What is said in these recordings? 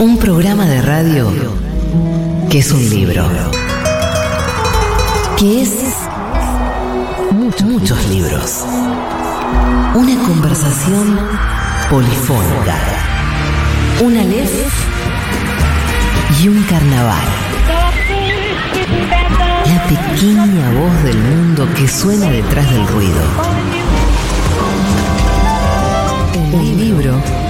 Un programa de radio que es un libro. Que es muchos, libros. Una conversación polifónica. Un Aleph y un carnaval. La pequeña voz del mundo que suena detrás del ruido. Un libro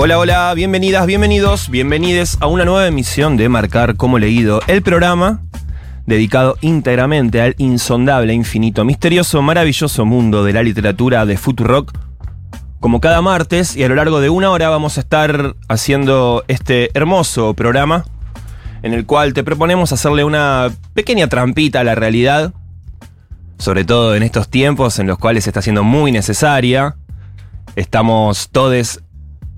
Hola, hola, bienvenidas, bienvenidos, bienvenides a una nueva emisión de Marcar como leído, el programa dedicado íntegramente al insondable, infinito, misterioso, maravilloso mundo de la literatura de Futurock. Como cada martes y a lo largo de una hora vamos a estar haciendo este hermoso programa en el cual te proponemos hacerle una pequeña trampita a la realidad, sobre todo en estos tiempos en los cuales está siendo muy necesaria. Estamos todos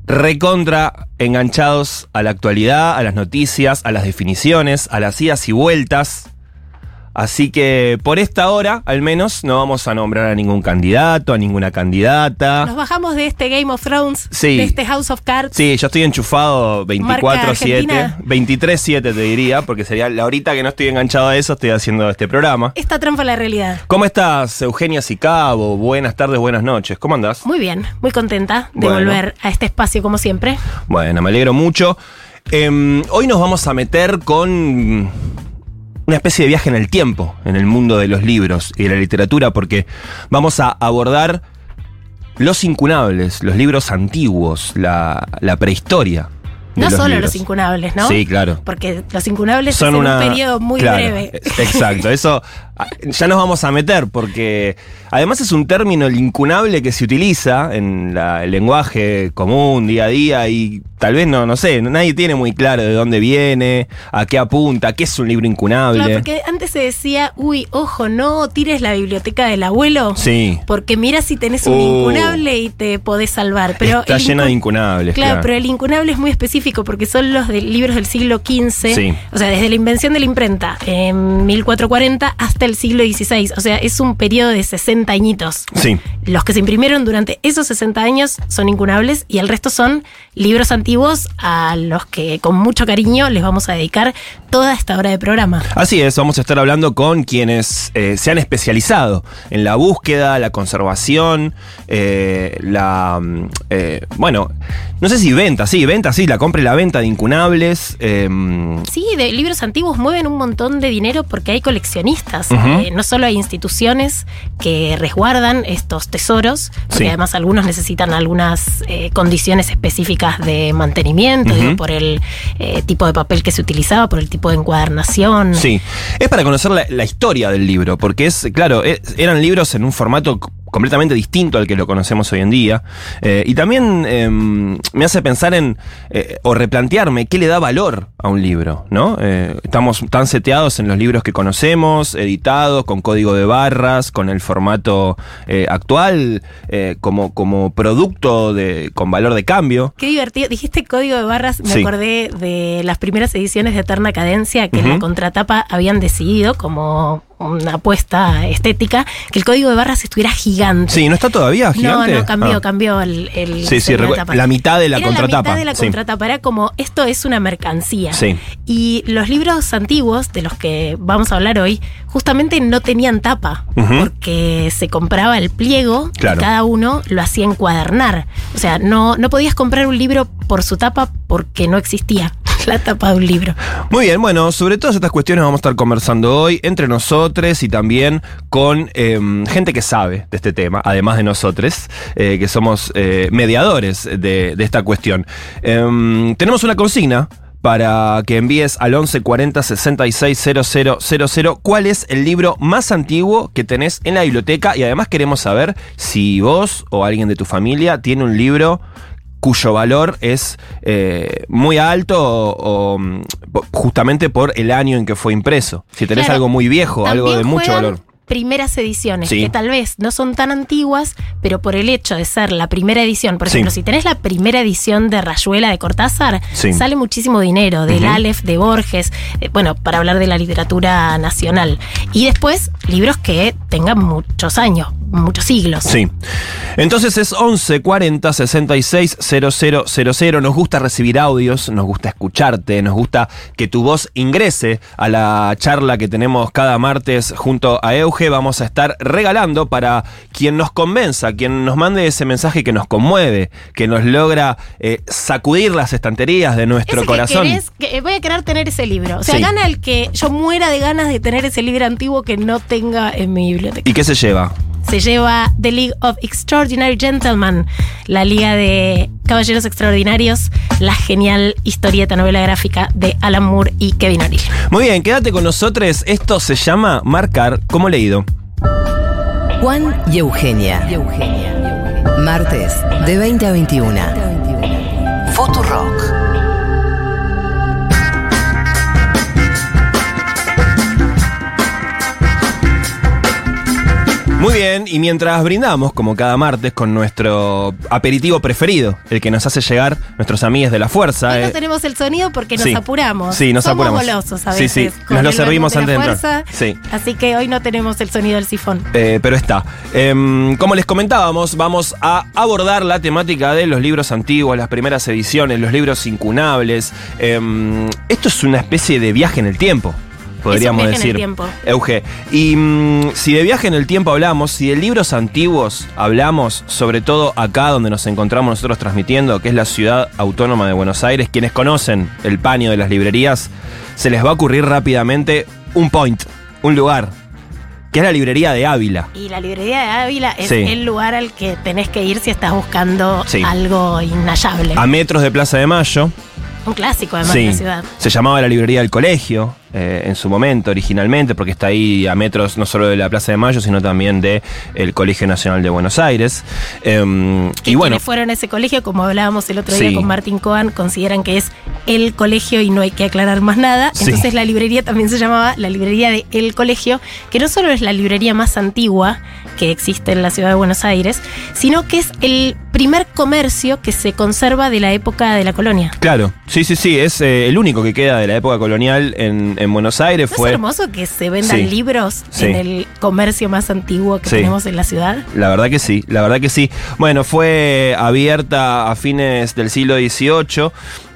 recontra enganchados a la actualidad, a las noticias, a las definiciones, a las idas y vueltas. Así que por esta hora, al menos, no vamos a nombrar a ningún candidato, a ninguna candidata. Nos bajamos de este Game of Thrones, Sí. de este House of Cards. Sí, yo estoy enchufado Marca 24-7, Argentina. 23-7 te diría, porque sería la horita que no estoy enganchado a eso, estoy haciendo este programa. Esta trampa la realidad. ¿Cómo estás, Eugenia Sicabo? Buenas tardes, buenas noches. ¿Cómo andás? Muy bien, muy contenta de Bueno. volver a este espacio como siempre. Bueno, me alegro mucho. Em, hoy nos vamos a meter con una especie de viaje en el tiempo, en el mundo de los libros y de la literatura, porque vamos a abordar los incunables, los libros antiguos, la, la prehistoria. No solo libros. los incunables, ¿no? Sí, claro. Porque los incunables Son una, un periodo muy claro, breve. Exacto, eso ya nos vamos a meter porque además es un término el incunable que se utiliza en la- el lenguaje común día a día y tal vez no, no sé, nadie tiene muy claro de dónde viene, a qué apunta, qué es un libro incunable. Claro, porque antes se decía, uy, ojo, no tires la biblioteca del abuelo. Sí. Porque mira si tenés un Uh. incunable y te podés salvar. Pero Está llena de incun- incunables. Claro, Claro, pero el incunable es muy específico porque son los de libros del siglo XV, Sí. o sea, desde la invención de la imprenta en 1440 hasta el siglo XVI, o sea, es un periodo de 60 añitos. Sí. Los que se imprimieron durante esos 60 años son incunables y el resto son libros antiguos a los que con mucho cariño les vamos a dedicar toda esta hora de programa. Así es, vamos a estar hablando con quienes eh, se han especializado en la búsqueda, la conservación, eh, la. mm, eh, bueno, no sé si venta, sí, venta, sí, la compra y la venta de incunables. eh, Sí, de libros antiguos mueven un montón de dinero porque hay coleccionistas. No solo hay instituciones que resguardan estos tesoros, porque Sí. además algunos necesitan algunas eh, condiciones específicas de mantenimiento, digo, por el eh, tipo de papel que se utilizaba, por el tipo de encuadernación. Sí, es para conocer la, la historia del libro, porque es, claro, eran libros en un formato completamente distinto al que lo conocemos hoy en día. eh, y también em, me hace pensar en, eh, o replantearme, qué le da valor a un libro, ¿no? Eh, estamos tan seteados en los libros que conocemos, editados, con código de barras, con el formato actual, como, como producto de, con valor de cambio. Qué divertido. Dijiste código de barras, me Sí. acordé de las primeras ediciones de Eterna Cadencia que en la contratapa habían decidido como una apuesta estética que el código de barras estuviera gigante. Sí, ¿no está todavía No, gigante? no, cambió, Ah. cambió el, el Sí, sí, la mitad de la Era contratapa, La mitad de la sí. contratapa era como esto es una mercancía. Sí. Y los libros antiguos de los que vamos a hablar hoy justamente no tenían tapa porque se compraba el pliego Claro. y cada uno lo hacía encuadernar. O sea, no, no podías comprar un libro por su tapa porque no existía la tapa de un libro. Muy bien, bueno, sobre todas estas cuestiones vamos a estar conversando hoy entre nosotros y también con em, gente que sabe de este tema, además de nosotros, eh, que somos eh, mediadores de, esta cuestión. Em, tenemos una consigna para que envíes al 11 40 66 000 cuál es el libro más antiguo que tenés en la biblioteca y además queremos saber si vos o alguien de tu familia tiene un libro cuyo valor es eh, muy alto o, o, mm, justamente por el año en que fue impreso. Si tenés Claro, algo muy viejo, algo de mucho valor. Primeras ediciones, Sí. que tal vez no son tan antiguas, pero por el hecho de ser la primera edición, por Sí. ejemplo, si tenés la primera edición de Rayuela de Cortázar, Sí. sale muchísimo dinero, del Ujú. Aleph, de Borges, eh, bueno, para hablar de la literatura nacional. Y después, libros que tengan muchos años, muchos siglos. Sí. Entonces es 11 40 66 000. Nos gusta recibir audios, nos gusta escucharte, nos gusta que tu voz ingrese a la charla que tenemos cada martes junto a Euge. Vamos a estar regalando para quien nos convenza, quien nos mande ese mensaje que nos conmueve, que nos logra eh, sacudir las estanterías de nuestro Ese que corazón. querés, que eh, voy a querer tener ese libro. O sea, Sí. gana el que yo muera de ganas de tener ese libro antiguo que no tenga en mi biblioteca. ¿Y qué se lleva? Se lleva The League of Extraordinary Gentlemen, la Liga de Caballeros Extraordinarios, la genial historieta novela gráfica de Alan Moore y Kevin O'Neill. Muy bien, quédate con nosotros. Esto se llama Marcar como leído. Juan y Eugenia. Martes, de 20 a 21. Futurock. Muy bien, y mientras brindamos, como cada martes, con nuestro aperitivo preferido, el que nos hace llegar nuestros amigos de la fuerza. Hoy no eh, tenemos el sonido porque nos sí. apuramos. Sí, nos Somos apuramos. golosos a Sí, veces. sí, con nos lo servimos antes de entrar. Sí. Así que hoy no tenemos el sonido del sifón. Eh, pero está. Em, como les comentábamos, vamos a abordar la temática de los libros antiguos, las primeras ediciones, los libros incunables. Em, esto es una especie de viaje en el tiempo. Podríamos viaje en el decir. tiempo. Euge. Y mm, si de viaje en el tiempo hablamos, si de libros antiguos hablamos, sobre todo acá donde nos encontramos nosotros transmitiendo, que es la ciudad autónoma de Buenos Aires, quienes conocen el paño de las librerías, se les va a ocurrir rápidamente un point, un lugar, que es la librería de Ávila. Y la librería de Ávila es Sí. el lugar al que tenés que ir si estás buscando Sí. algo inhallable. A metros de Plaza de Mayo. Un clásico además Sí. de la ciudad. Se llamaba la librería del colegio eh, en su momento, originalmente, porque está ahí a metros no solo de la Plaza de Mayo, sino también del el Colegio Nacional de Buenos Aires. Que y bueno, fueron a ese colegio, como hablábamos el otro Sí. día con Martín Cohen, consideran que es el colegio y no hay que aclarar más nada. Sí. Entonces la librería también se llamaba la librería de El Colegio, que no solo es la librería más antigua que existe en la ciudad de Buenos Aires, sino que es el primer comercio que se conserva de la época de la colonia. claro, sí, sí, sí, es eh, el único que queda de la época colonial en, en Buenos Aires. ¿No fue es hermoso que se vendan Sí. libros Sí. en el comercio más antiguo que Sí. tenemos en la ciudad? La verdad que sí, la verdad que sí. Bueno, fue abierta a fines del siglo XVIII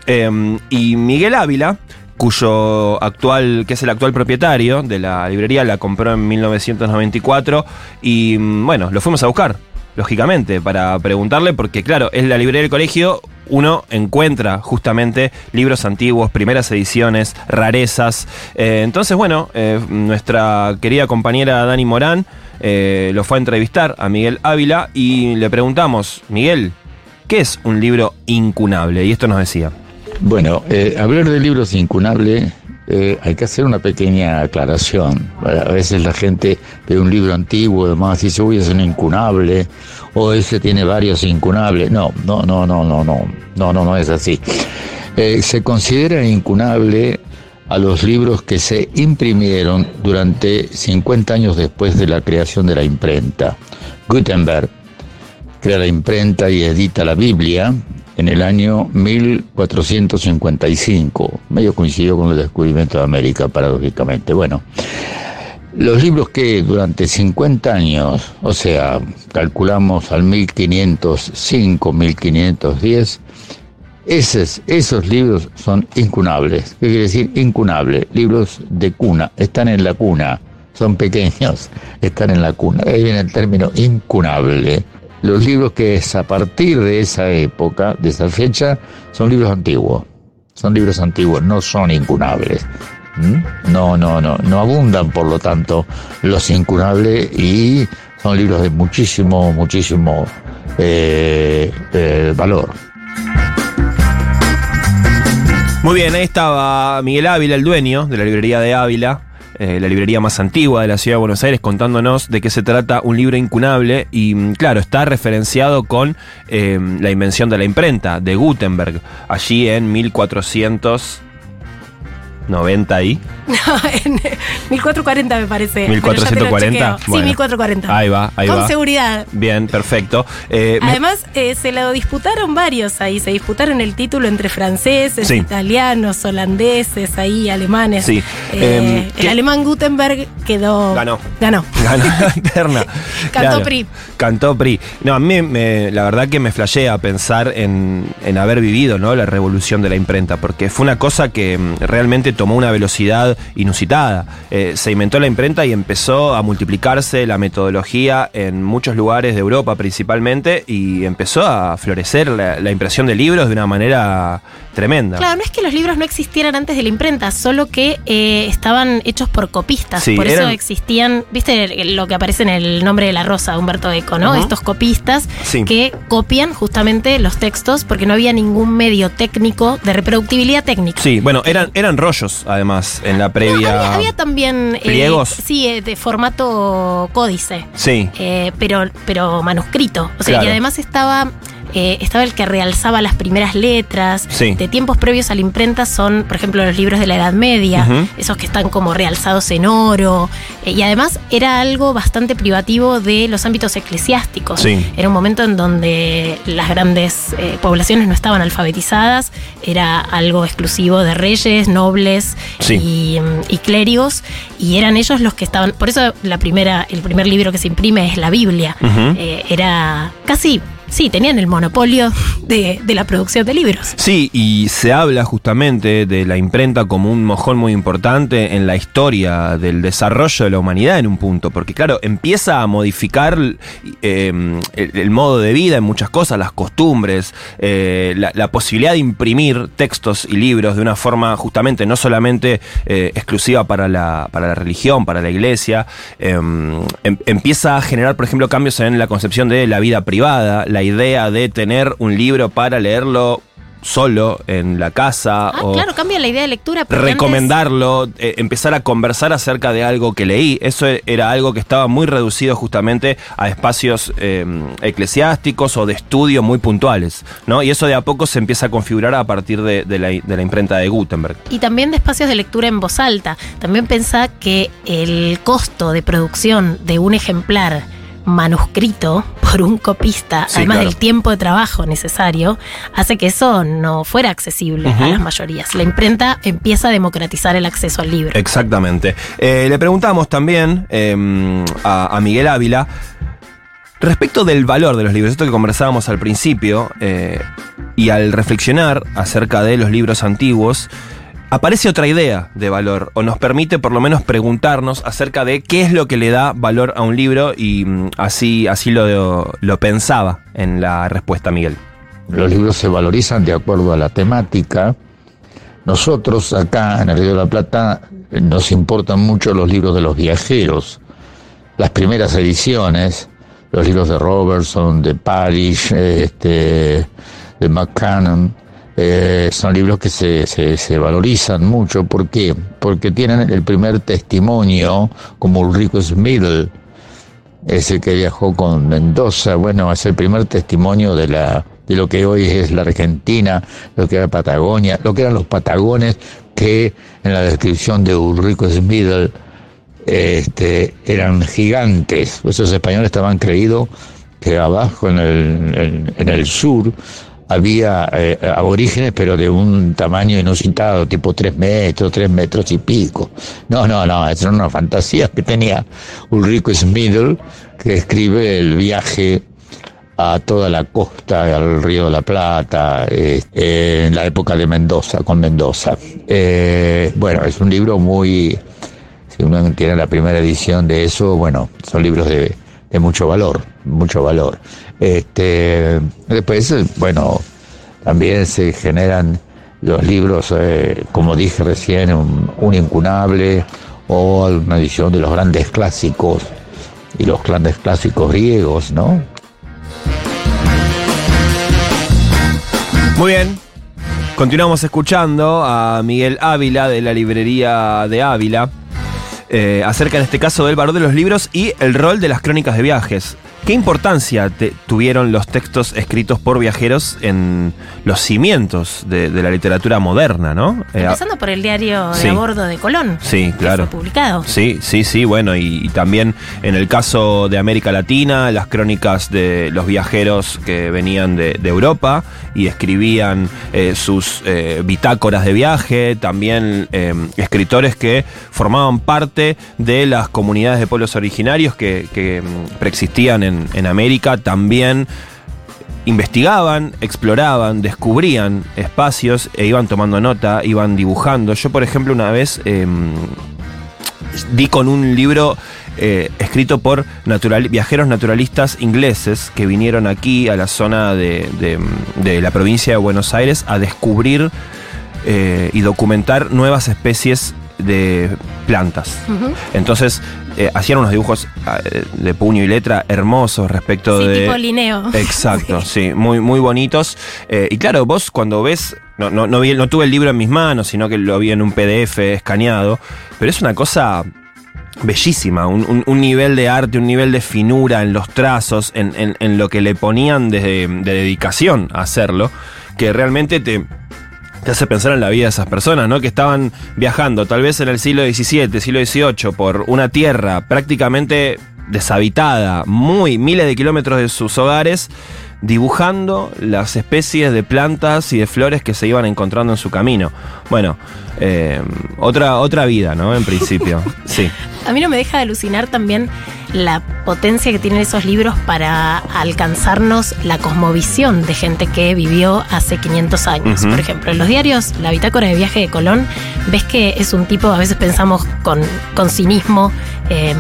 eh, y Miguel Ávila, cuyo actual, que es el actual propietario de la librería, la compró en 1994 y mm, bueno, lo fuimos a buscar, lógicamente, para preguntarle, porque claro, es la librería del colegio, uno encuentra justamente libros antiguos, primeras ediciones, rarezas. Eh, entonces, bueno, eh, nuestra querida compañera Dani Morán eh, lo fue a entrevistar a Miguel Ávila y le preguntamos, Miguel, ¿qué es un libro incunable? Y esto nos decía. Bueno, eh, hablar de libros incunables eh, hay que hacer una pequeña aclaración. A veces la gente ve un libro antiguo, además dice, uy, es un incunable, o ese tiene varios incunables. No, no, no, no, no, no, no, no, no es así. Eh, se considera incunable a los libros que se imprimieron durante 50 años después de la creación de la imprenta. Gutenberg crea la imprenta y edita la Biblia en el año 1455. Medio coincidió con el descubrimiento de América, paradójicamente. Bueno, los libros que durante 50 años, o sea, calculamos al 1505, 1510, esos, esos libros son incunables. ¿Qué quiere decir incunable? Libros de cuna, están en la cuna, son pequeños, están en la cuna. Ahí viene el término incunable. Los libros que es a partir de esa época, de esa fecha, son libros antiguos. Son libros antiguos, no son incunables. ¿Mm? No, no, no, no abundan, por lo tanto, los incunables y son libros de muchísimo, muchísimo eh, eh, valor. Muy bien, ahí estaba Miguel Ávila, el dueño de la librería de Ávila, eh, la librería más antigua de la ciudad de Buenos Aires, contándonos de qué se trata un libro incunable y mm, claro, está referenciado con eh, la invención de la imprenta de Gutenberg, allí en 1490 y... No, en 1440 me parece. pero ya te lo 1440. chequeo. Bueno. Sí, 1440. Ahí va, ahí Con va. seguridad. Bien, perfecto. Eh, Además, eh, se lo disputaron varios ahí. Se disputaron el título entre franceses, Sí. italianos, holandeses, ahí, alemanes. Sí. Eh, Em, el ¿qué- alemán Gutenberg quedó. Ganó. Ganó. Ganó la terna. Cantó PRI. Cantó PRI. No, a mí me- la verdad que me flashea pensar en, en haber vivido ¿no? la revolución de la imprenta, porque fue una cosa que mm, realmente tomó una velocidad inusitada. Eh, se inventó la imprenta y empezó a multiplicarse la metodología en muchos lugares de Europa principalmente y empezó a florecer la, la impresión de libros de una manera tremenda. Claro, no es que los libros no existieran antes de la imprenta, solo que eh, estaban hechos por copistas. Sí, por eso existían, viste lo que aparece en el nombre de la rosa de Humberto Eco, ¿no? Estos copistas Sí. que copian justamente los textos porque no había ningún medio técnico de reproductibilidad técnica. Sí, bueno, eran, eran rollos además en la No, previa. había, había también. eh, ¿Pliegos? sí, eh, de formato códice. Sí. eh, pero, pero manuscrito. O sea, Claro. y además estaba. Eh, estaba el que realzaba las primeras letras. Sí. De tiempos previos a la imprenta son, por ejemplo, los libros de la Edad Media, esos que están como realzados en oro. eh, y además era algo bastante privativo de los ámbitos eclesiásticos. Sí. Era un momento en donde las grandes eh, poblaciones no estaban alfabetizadas, era algo exclusivo de reyes, nobles Sí. y, y clérigos, y eran ellos los que estaban. Por eso la primera, el primer libro que se imprime es la Biblia. Era casi, sí, tenían el monopolio de, de la producción de libros. Sí, y se habla justamente de la imprenta como un mojón muy importante en la historia del desarrollo de la humanidad en un punto, porque claro, empieza a modificar eh, el, modo de vida en muchas cosas, las costumbres, eh, la, posibilidad de imprimir textos y libros de una forma justamente no solamente eh, exclusiva para la, para la religión, para la iglesia, eh, em- empieza a generar, por ejemplo, cambios en la concepción de la vida privada, la idea de tener un libro para leerlo solo en la casa Ah, o claro, cambia la idea de lectura. antes- recomendarlo, eh, empezar a conversar acerca de algo que leí. Eso era algo que estaba muy reducido justamente a espacios eh, eclesiásticos o de estudio muy puntuales, ¿no? Y eso de a poco se empieza a configurar a partir de, de la, de la imprenta de Gutenberg. Y también de espacios de lectura en voz alta. También pensá que el costo de producción de un ejemplar manuscrito por un copista, Sí, además claro. del tiempo de trabajo necesario, hace que eso no fuera accesible a las mayorías. La imprenta empieza a democratizar el acceso al libro. Exactamente. Eh, le preguntamos también eh, a, a Miguel Ávila respecto del valor de los libros, esto que conversábamos al principio, eh, y al reflexionar acerca de los libros antiguos, aparece otra idea de valor, o nos permite por lo menos preguntarnos acerca de qué es lo que le da valor a un libro, y mm, así, así lo, lo pensaba en la respuesta Miguel. Los libros se valorizan de acuerdo a la temática. Nosotros acá en el Río de la Plata nos importan mucho los libros de los viajeros. Las primeras ediciones, los libros de Robertson, de Parish, eh, este, de McCannon, eh, son libros que se, se, valorizan mucho. ¿Por qué? Porque tienen el primer testimonio, como Ulrico Smith, ese que viajó con Mendoza, bueno, es el primer testimonio de la de lo que hoy es la Argentina, lo que era Patagonia, lo que eran los Patagones que en la descripción de Ulrico Smith este, eran gigantes. Esos españoles estaban creídos que abajo en el, en el sur había eh, aborígenes, pero de un tamaño inusitado, tipo tres metros, tres metros y pico. No, no, no, esa era una fantasía que tenía Ulrico Smidl, que escribe el viaje a toda la costa, al río de la Plata, eh, en la época de Mendoza, con Mendoza. Eh, bueno, es un libro muy, si uno tiene la primera edición de eso, bueno, son libros de, de mucho valor, mucho valor. Este, después, bueno, también se generan los libros, eh, como dije recién, un, un incunable o una edición de los grandes clásicos y los grandes clásicos griegos, ¿no? Muy bien. Continuamos escuchando a Miguel Ávila de la librería de Ávila. Eh, acerca en este caso del valor de los libros y el rol de las crónicas de viajes. ¿Qué importancia te- tuvieron los textos escritos por viajeros en los cimientos de, de la literatura moderna, no? Eh, Empezando por el diario de sí. a bordo de Colón. Sí, que claro. fue publicado. Sí, sí, sí, bueno, y, y también en el caso de América Latina, las crónicas de los viajeros que venían de, de Europa y escribían eh, sus eh, bitácoras de viaje, también eh, escritores que formaban parte de las comunidades de pueblos originarios que, que, mm, preexistían en, en América, también investigaban, exploraban, descubrían espacios e iban tomando nota, iban dibujando. Yo, por ejemplo, una vez em, di con un libro eh, escrito por natural- viajeros naturalistas ingleses que vinieron aquí a la zona de, de- de la provincia de Buenos Aires a descubrir eh, y documentar nuevas especies de plantas. Entonces, eh, hacían unos dibujos eh, de puño y letra hermosos respecto Sí, de... tipo Linneo. Exacto, sí, muy, muy bonitos. Eh, y claro, vos cuando ves, no, no, no, vi- no tuve el libro en mis manos, sino que lo vi en un PDF escaneado, pero es una cosa bellísima, un, un- un nivel de arte, un nivel de finura en los trazos, en, en- en lo que le ponían de, de dedicación a hacerlo, que realmente te, te hace pensar en la vida de esas personas, ¿no? Que estaban viajando tal vez en el siglo XVII, siglo XVIII, por una tierra prácticamente deshabitada, muy miles de kilómetros de sus hogares, dibujando las especies de plantas y de flores que se iban encontrando en su camino. Bueno, eh, otra, otra vida, ¿no? En principio, sí. A mí no me deja de alucinar también la potencia que tienen esos libros para alcanzarnos la cosmovisión de gente que vivió hace 500 años. Por ejemplo, en los diarios, la bitácora de viaje de Colón, ves que es un tipo, a veces pensamos con, con cinismo, eh,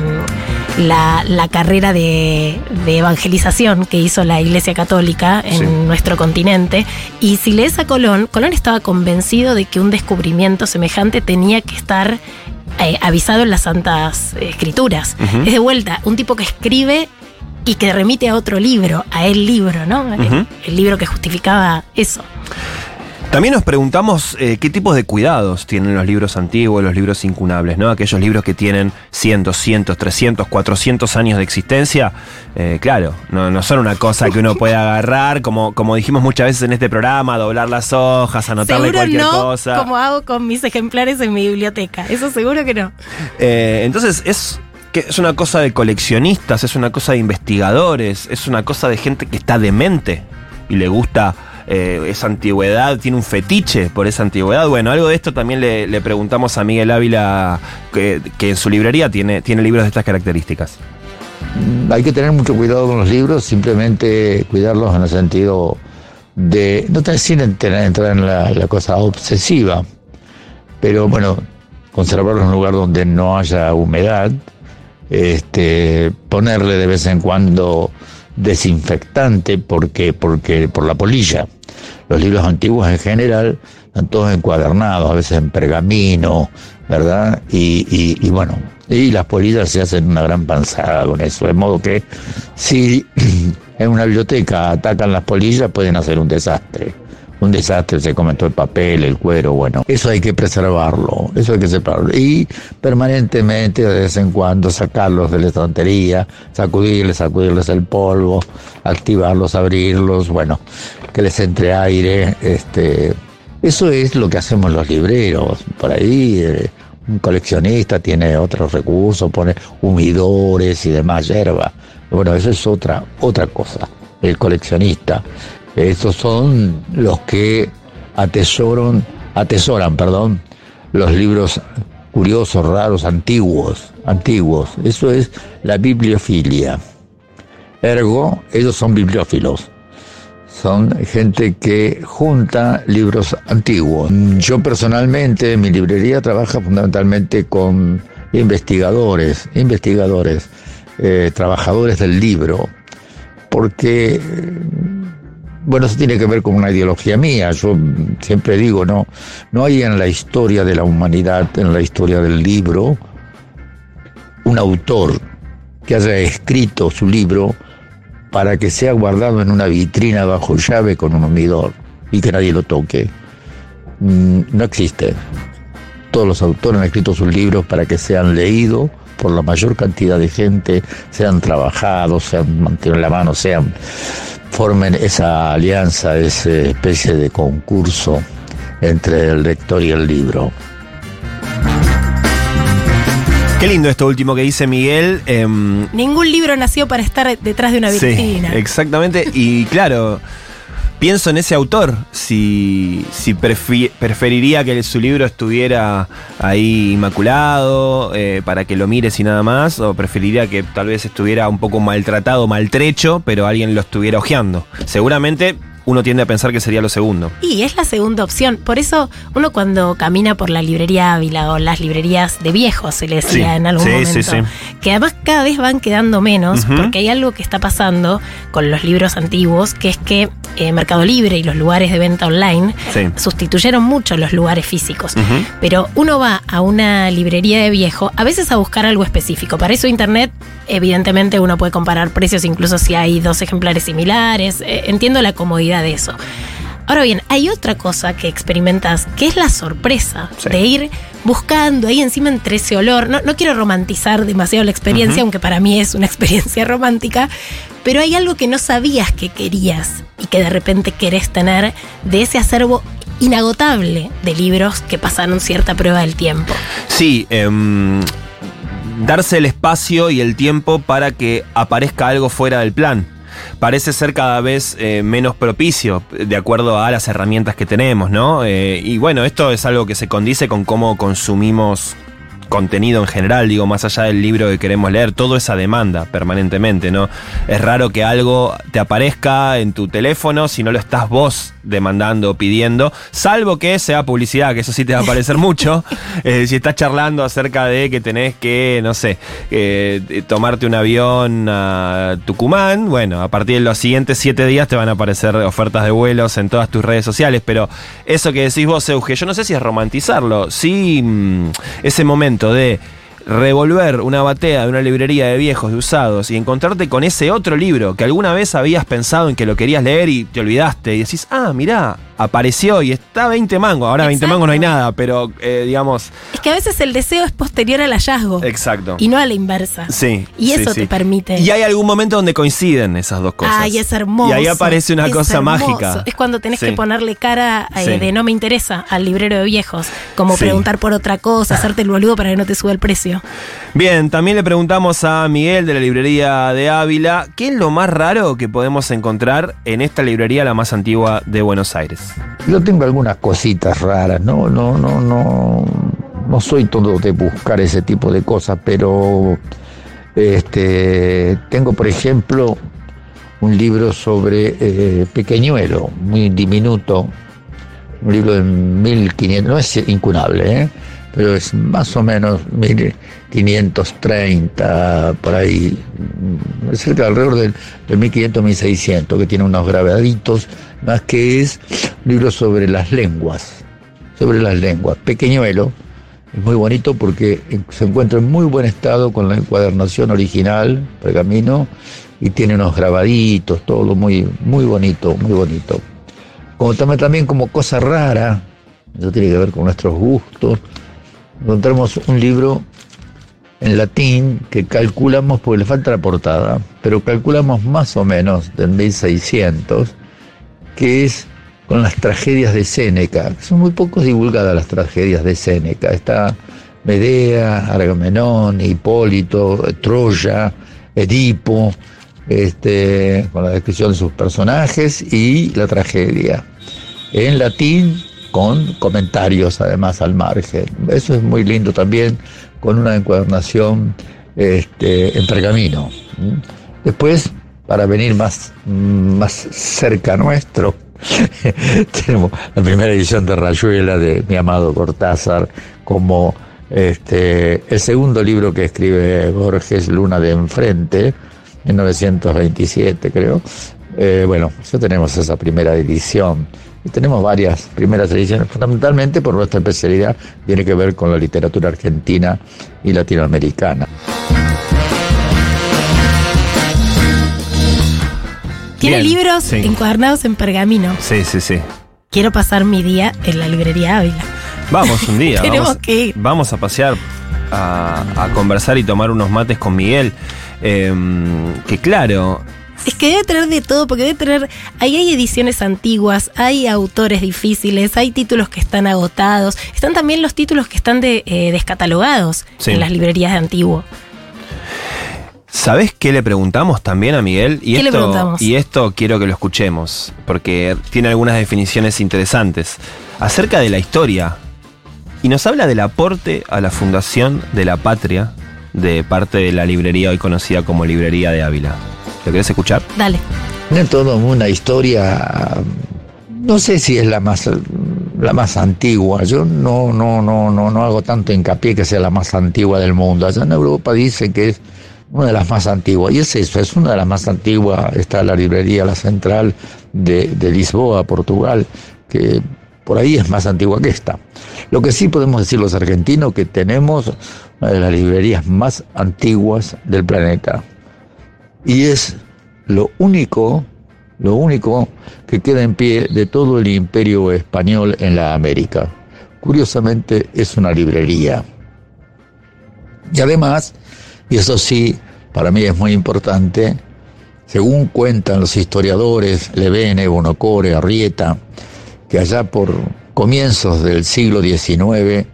la, la carrera de, de evangelización que hizo la Iglesia Católica en Sí. nuestro continente. Y si lees a Colón, Colón estaba convencido de que un descubrimiento semejante tenía que estar eh, avisado en las Santas Escrituras. Es de vuelta, un tipo que escribe y que remite a otro libro, a el libro, ¿no? El, libro que justificaba eso. También nos preguntamos eh, qué tipos de cuidados tienen los libros antiguos, los libros incunables, ¿no? Aquellos libros que tienen cientos, cientos, 300, 400 años de existencia. Eh, claro, no, no son una cosa que uno puede agarrar, como, como dijimos muchas veces en este programa, doblar las hojas, anotarle seguro cualquier no cosa. como hago con mis ejemplares en mi biblioteca. Eso seguro que no. Eh, entonces es, que es una cosa de coleccionistas, es una cosa de investigadores, es una cosa de gente que está demente y le gusta eh, esa antigüedad, tiene un fetiche por esa antigüedad. Bueno, algo de esto también le, preguntamos a Miguel Ávila, que, en su librería tiene, tiene libros de estas características. Hay que tener mucho cuidado con los libros, simplemente cuidarlos en el sentido de no tener sin entrar, entrar en la, la cosa obsesiva, pero bueno, conservarlos en un lugar donde no haya humedad, este, ponerle de vez en cuando desinfectante porque, porque por la polilla. Los libros antiguos en general están todos encuadernados, a veces en pergamino, ¿verdad? Y, y- y bueno, y las polillas se hacen una gran panzada con eso, de modo que si en una biblioteca atacan las polillas pueden hacer un desastre. Un desastre, se come todo el papel, el cuero, bueno. Eso hay que preservarlo, eso hay que separarlo. Y permanentemente, de vez en cuando, sacarlos de la estantería, sacudirles, sacudirles el polvo, activarlos, abrirlos, bueno, que les entre aire, este, eso es lo que hacemos los libreros. Por ahí eh, un coleccionista tiene otros recursos, pone humidores y demás hierba. Bueno, eso es otra, otra cosa. El coleccionista. Estos son los que atesoran, atesoran, perdón, los libros curiosos, raros, antiguos, antiguos. Eso es la bibliofilia. Ergo, ellos son bibliófilos son gente que junta libros antiguos. Yo personalmente, mi librería trabaja fundamentalmente con investigadores, investigadores, eh, trabajadores del libro, porque, bueno, eso tiene que ver con una ideología mía. Yo siempre digo, no, no hay en la historia de la humanidad, en la historia del libro, un autor que haya escrito su libro para que sea guardado en una vitrina bajo llave con un humidor y que nadie lo toque. mm, no existe. Todos los autores han escrito sus libros para que sean leídos por la mayor cantidad de gente, sean trabajados, sean mantienen la mano, sean formen esa alianza, esa especie de concurso entre el lector y el libro. Qué lindo esto último que dice Miguel. em, Ningún libro nació para estar detrás de una Sí, vitrina. exactamente. Y claro, pienso en ese autor. Si, si preferiría que su libro estuviera ahí inmaculado eh, para que lo mires y nada más, o preferiría que tal vez estuviera un poco maltratado, maltrecho, pero alguien lo estuviera hojeando. Seguramente uno tiende a pensar que sería lo segundo. Y es la segunda opción. Por eso uno cuando camina por la librería Ávila o las librerías de viejos, se le decía Sí, en algún sí, momento, sí, que además cada vez van quedando menos porque hay algo que está pasando con los libros antiguos, que es que eh, Mercado Libre y los lugares de venta online sustituyeron mucho los lugares físicos. Pero uno va a una librería de viejo, a veces a buscar algo específico. Para eso Internet, evidentemente uno puede comparar precios incluso si hay dos ejemplares similares. Eh, entiendo la comodidad de eso. Ahora bien, hay otra cosa que experimentas, que es la sorpresa Sí. de ir buscando ahí encima entre ese olor. No, no quiero romantizar demasiado la experiencia, aunque para mí es una experiencia romántica, pero hay algo que no sabías que querías y que de repente querés tener de ese acervo inagotable de libros que pasaron cierta prueba del tiempo. Sí, em, darse el espacio y el tiempo para que aparezca algo fuera del plan. Parece ser cada vez eh, menos propicio de acuerdo a las herramientas que tenemos, ¿no? Eh, y bueno, esto es algo que se condice con cómo consumimos contenido en general, digo, más allá del libro que queremos leer, todo esa demanda permanentemente, ¿no? Es raro que algo te aparezca en tu teléfono si no lo estás vos demandando o pidiendo, salvo que sea publicidad, que eso sí te va a aparecer mucho. Eh, si estás charlando acerca de que tenés que, no sé, eh, tomarte un avión a Tucumán, bueno, a partir de los siguientes siete días te van a aparecer ofertas de vuelos en todas tus redes sociales, pero eso que decís vos, Euge, yo no sé si es romantizarlo, sí mm, ese momento de revolver una batea de una librería de viejos, de usados, y encontrarte con ese otro libro que alguna vez habías pensado en que lo querías leer y te olvidaste, y decís, ah, mirá, apareció y está 20 mangos, ahora 20 Exacto. mangos no hay nada, pero eh, digamos, Es que a veces el deseo es posterior al hallazgo exacto. y no a la inversa. Sí. Y sí, eso sí. te permite. Y hay algún momento donde coinciden esas dos cosas. Ay, es hermoso. Y ahí aparece una es cosa hermoso. mágica. Es cuando tenés Sí. que ponerle cara eh, de no me interesa al librero de viejos. Como preguntar por otra cosa, hacerte el boludo para que no te suba el precio. Bien, también le preguntamos a Miguel de la librería de Ávila, ¿qué es lo más raro que podemos encontrar en esta librería, la más antigua de Buenos Aires? Yo tengo algunas cositas raras, no, no, no, no, no soy todo de buscar ese tipo de cosas, pero este, tengo, por ejemplo, un libro sobre eh, Pequeñuelo, muy diminuto, un libro de 1500, no es incunable, ¿eh? Pero es más o menos 1530, por ahí, mm, cerca alrededor del, del 1500-1600, que tiene unos grabaditos, más que es libro sobre las lenguas, sobre las lenguas. Pequeñuelo, es muy bonito porque se encuentra en muy buen estado con la encuadernación original, pergamino, y tiene unos grabaditos, todo muy, muy bonito, muy bonito. Como también, también como cosa rara, eso tiene que ver con nuestros gustos, encontramos un libro en latín que calculamos, porque le falta la portada, pero calculamos más o menos del 1600, que es con las tragedias de Séneca. Son muy poco divulgadas las tragedias de Séneca. Está Medea, Agamenón, Hipólito, Troya, Edipo, este, con la descripción de sus personajes y la tragedia. En latín, con comentarios además al margen. Eso es muy lindo también, con una encuadernación este, en pergamino. Después, para venir más, más cerca nuestro, tenemos la primera edición de Rayuela de mi amado Cortázar como este, el segundo libro que escribe Borges, Luna de Enfrente, 1927 creo. Eh, bueno, ya tenemos esa primera edición. Y tenemos varias primeras ediciones, fundamentalmente por nuestra especialidad, tiene que ver con la literatura argentina y latinoamericana. Tiene Bien, libros sí. encuadernados en pergamino. Sí, sí, sí. quiero pasar mi día en la librería Ávila. Vamos un día. Tenemos vamos, que ir. Vamos a pasear, a, a conversar y tomar unos mates con Miguel. Em, que claro, Es que debe tener de todo, porque debe tener. Ahí hay ediciones antiguas, hay autores difíciles, hay títulos que están agotados. Están también los títulos que están de, eh, descatalogados Sí. en las librerías de antiguo. ¿Sabés qué le preguntamos también a Miguel? Y ¿Qué le esto, preguntamos? Y esto quiero que lo escuchemos, porque tiene algunas definiciones interesantes. Acerca de la historia. Y nos habla del aporte a la fundación de la patria de parte de la librería hoy conocida como Librería de Ávila. ¿Lo querés escuchar? Dale. Tiene toda una historia, no sé si es la más, la más antigua. Yo no, no, no, no, no hago tanto hincapié que sea la más antigua del mundo. Allá en Europa dicen que es una de las más antiguas. Y es eso, es una de las más antiguas. Está la librería La Central de, de Lisboa, Portugal, que por ahí es más antigua que esta. Lo que sí podemos decir los argentinos que tenemos una de las librerías más antiguas del planeta. Y es lo único, lo único que queda en pie de todo el imperio español en la América. Curiosamente es una librería. Y además, y eso sí, para mí es muy importante, según cuentan los historiadores Levene, Bonocore, Arrieta, que allá por comienzos del siglo XIX,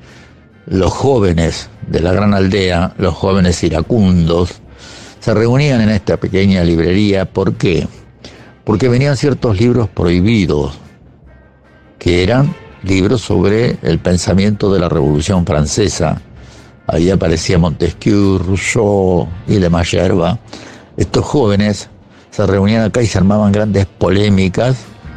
los jóvenes de la gran aldea, los jóvenes iracundos, se reunían en esta pequeña librería. ¿Por qué? Porque venían ciertos libros prohibidos, que eran libros sobre el pensamiento de la Revolución Francesa. Ahí aparecía Montesquieu, Rousseau y demás yerba. Estos jóvenes se reunían acá y se armaban grandes polémicas,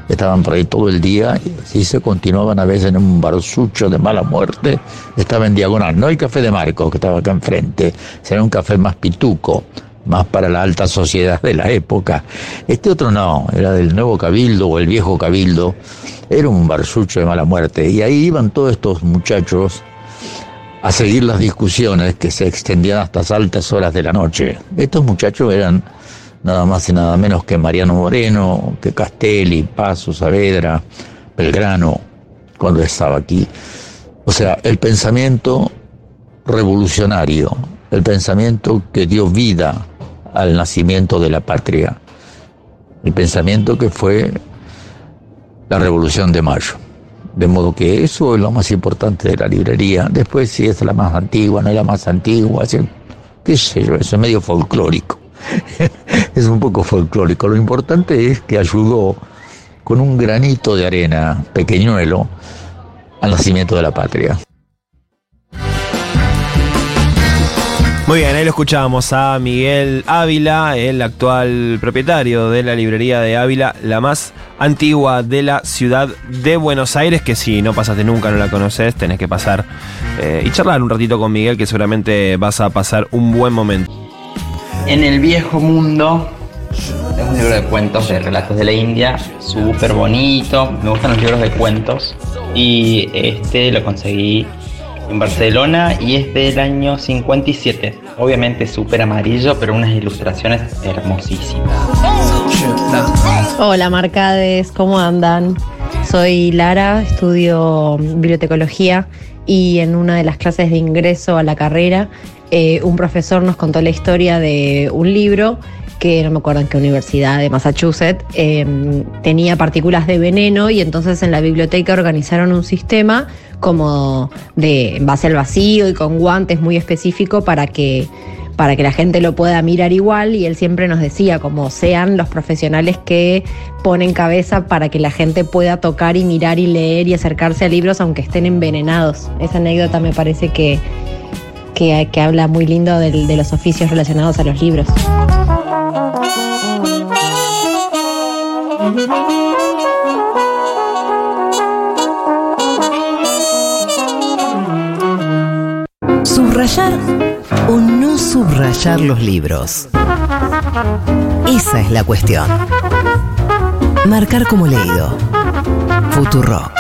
estaban por ahí todo el día y se continuaban a veces en un barsucho de mala muerte, estaba en diagonal, no el café de Marcos que estaba acá enfrente, era un café más pituco, más para la alta sociedad de la época. Este otro no, era del nuevo cabildo o el viejo cabildo, era un barsucho de mala muerte y ahí iban todos estos muchachos a seguir las discusiones que se extendían hasta las altas horas de la noche. Estos muchachos eran nada más y nada menos que Mariano Moreno, que Castelli, Paso, Saavedra, Belgrano, cuando estaba aquí. O sea, el pensamiento revolucionario, el pensamiento que dio vida al nacimiento de la patria, el pensamiento que fue la Revolución de Mayo. De modo que eso es lo más importante de la librería. Después, si es la más antigua, no es la más antigua, qué sé yo, eso es medio folclórico. es un poco folclórico. Lo importante es que ayudó con un granito de arena pequeñuelo al nacimiento de la patria. Muy bien, ahí lo escuchábamos a Miguel Ávila, el actual propietario de la librería de Ávila, la más antigua de la ciudad de Buenos Aires, que si no pasaste nunca, no la conoces, tenés que pasar eh, y charlar un ratito con Miguel, que seguramente vas a pasar un buen momento. En el viejo mundo es un libro de cuentos de relatos de la India, súper bonito. Me gustan los libros de cuentos. Y este lo conseguí en Barcelona y es del año 57. Obviamente súper amarillo, pero unas ilustraciones hermosísimas. Hola Marcades, ¿cómo andan? Soy Lara, estudio bibliotecología y en una de las clases de ingreso a la carrera eh, un profesor nos contó la historia de un libro que no me acuerdo en qué universidad de Massachusetts eh, tenía partículas de veneno y entonces en la biblioteca organizaron un sistema como de en base al vacío y con guantes muy específico para que para que la gente lo pueda mirar igual y él siempre nos decía como sean los profesionales que ponen cabeza para que la gente pueda tocar y mirar y leer y acercarse a libros aunque estén envenenados. Esa anécdota me parece que, que, habla muy lindo del- de los oficios relacionados a los libros. ¿Subrayar o no subrayar los libros? Esa es la cuestión. Marcar como leído. Futuro.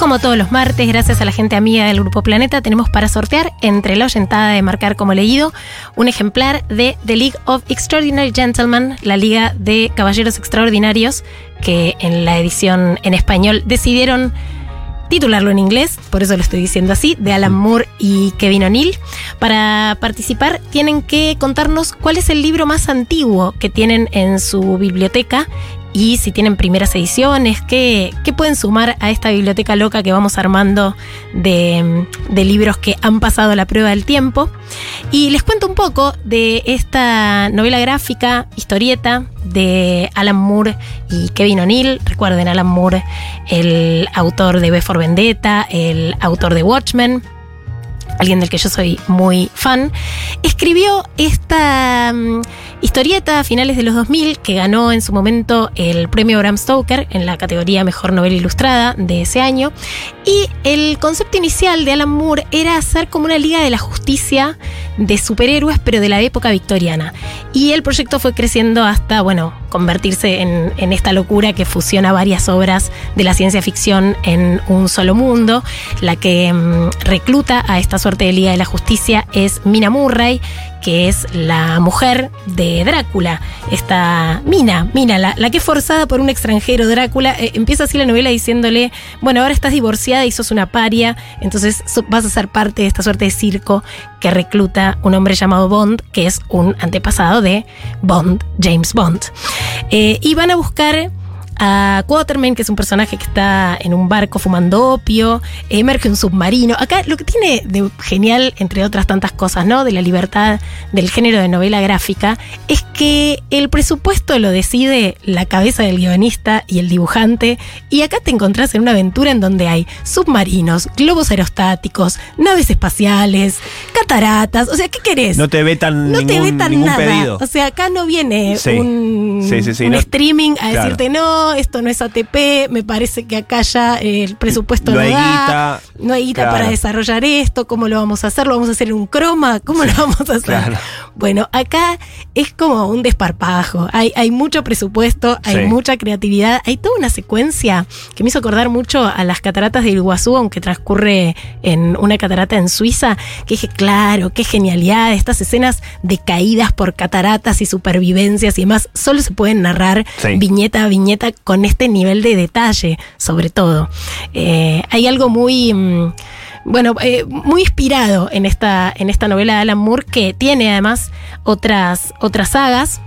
Como todos los martes, gracias a la gente amiga del Grupo Planeta, tenemos para sortear entre la oyentada de marcar como leído un ejemplar de The League of Extraordinary Gentlemen, la Liga de Caballeros Extraordinarios, que en la edición en español decidieron titularlo en inglés, por eso lo estoy diciendo así, de Alan Moore y Kevin O'Neill. Para participar tienen que contarnos cuál es el libro más antiguo que tienen en su biblioteca y si tienen primeras ediciones, qué, qué pueden sumar a esta biblioteca loca que vamos armando de, de, libros que han pasado la prueba del tiempo. Y les cuento un poco de esta novela gráfica, historieta de Alan Moore y Kevin O'Neill. Recuerden, Alan Moore, el autor de B for Vendetta, el autor de Watchmen alguien del que yo soy muy fan, escribió esta um, historieta a finales de los 2000 que ganó en su momento el premio Bram Stoker en la categoría Mejor Novela Ilustrada de ese año. Y el concepto inicial de Alan Moore era hacer como una liga de la justicia de superhéroes, pero de la época victoriana. Y el proyecto fue creciendo hasta, bueno, convertirse en, esta locura que fusiona varias obras de la ciencia ficción en un solo mundo. La que um, recluta a esta suerte de Liga de la Justicia es Mina Murray, que es la mujer de Drácula. Esta Mina, Mina, la, la que es forzada por un extranjero, Drácula, eh, empieza así la novela diciéndole, bueno, ahora estás divorciada y sos una paria, entonces vas a ser parte de esta suerte de circo que recluta un hombre llamado Bond, que es un antepasado de Bond, James Bond. Eh, y van a buscar a Quaterman, que es un personaje que está en un barco fumando opio, emerge un submarino. Acá lo que tiene de genial, entre otras tantas cosas, ¿no? De la libertad del género de novela gráfica, es que el presupuesto lo decide la cabeza del guionista y el dibujante. Y acá te encontrás en una aventura en donde hay submarinos, globos aerostáticos, naves espaciales, cataratas. O sea, ¿qué querés? No te vetan no ningún, te vetan ningún nada. pedido. O sea, acá no viene Sí. un, Sí, sí, sí, un no- streaming a claro. decirte no, esto no es ATP, me parece que acá ya eh, el presupuesto No no, hay da, guita. no hay guita Claro. para desarrollar esto, ¿cómo lo vamos a hacer? ¿Lo vamos a hacer en un croma? ¿Cómo lo vamos a hacer? claro. Bueno, acá es como un desparpajo, hay, hay mucho presupuesto, hay Sí. mucha creatividad, hay toda una secuencia que me hizo acordar mucho a las cataratas del Iguazú, aunque transcurre en una catarata en Suiza, que dije, claro, qué genialidad, estas escenas de caídas por cataratas y supervivencias y demás, solo se pueden narrar Sí. viñeta a viñeta con este nivel de detalle, sobre todo. Eh, hay algo muy... mm, bueno, eh, muy inspirado en esta, en esta novela de Alan Moore, que tiene además otras, otras sagas.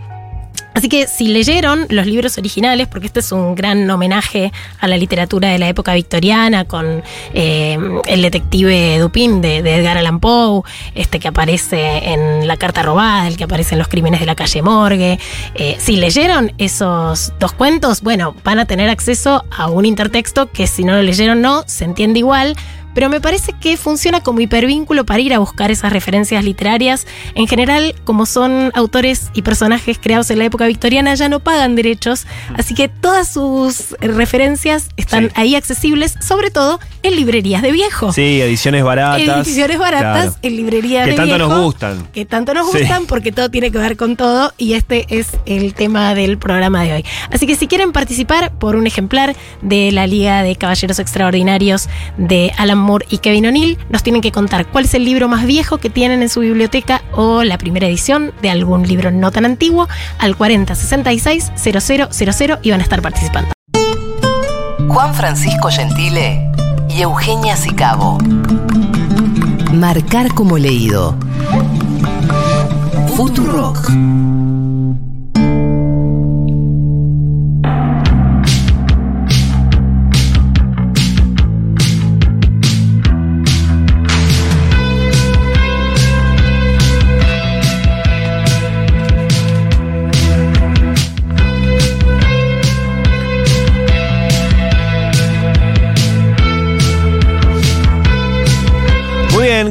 Así que si leyeron los libros originales, porque este es un gran homenaje a la literatura de la época victoriana, con eh, el detective Dupin de, Edgar Allan Poe, este que aparece en La Carta Robada, el que aparece en Los Crímenes de la Calle Morgue. eh, si leyeron esos dos cuentos, bueno, van a tener acceso a un intertexto que si no lo leyeron no, se entiende igual, pero me parece que funciona como hipervínculo para ir a buscar esas referencias literarias. En general, como son autores y personajes creados en la época victoriana, ya no pagan derechos, así que todas sus referencias están Sí. ahí accesibles, sobre todo en librerías de viejo. Sí, ediciones baratas. Ediciones baratas Claro. en librerías Que de tanto viejo. nos gustan. Que tanto nos Sí. gustan porque todo tiene que ver con todo y este es el tema del programa de hoy. Así que si quieren participar por un ejemplar de la Liga de Caballeros Extraordinarios de Alan Moore y Kevin O'Neill, nos tienen que contar cuál es el libro más viejo que tienen en su biblioteca o la primera edición de algún libro no tan antiguo al 4066 0000 y van a estar participando. Juan Francisco Gentile y Eugenia Sicabo. Marcar como leído. Futurock.